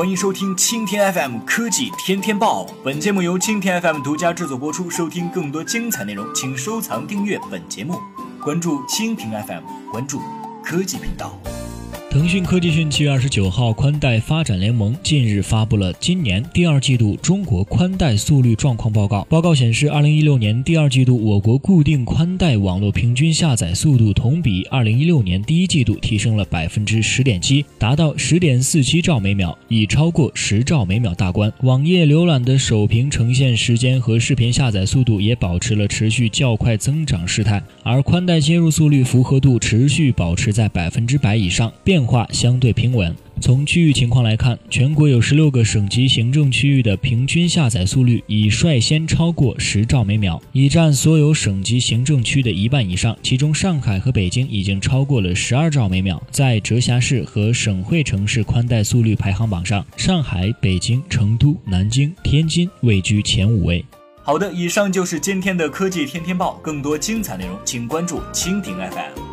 欢迎收听青天 FM 科技天天报。本节目由青天 FM 独家制作播出。收听更多精彩内容，请收藏订阅本节目，关注蜻蜓 FM，关注科技频道。腾讯科技讯七月二十九号，宽带发展联盟近日发布了今年第二季度中国宽带速率状况报告。报告显示，二零一六年第二季度，我国固定宽带网络平均下载速度同比二零一六年第一季度提升了百分之十点七，达到十点四七兆每秒，已超过十兆每秒大关。网页浏览的首屏呈现时间和视频下载速度也保持了持续较快增长势态，而宽带接入速率符合度持续保持在百分之百以上。变变化相对平稳。从区域情况来看，全国有十六个省级行政区域的平均下载速率已率先超过十兆每秒，已占所有省级行政区的一半以上。其中，上海和北京已经超过了十二兆每秒。在直辖市和省会城市宽带速率排行榜上，上海、北京、成都、南京、天津位居前五位。好的，以上就是今天的科技天天报。更多精彩内容，请关注蜻蜓 FM。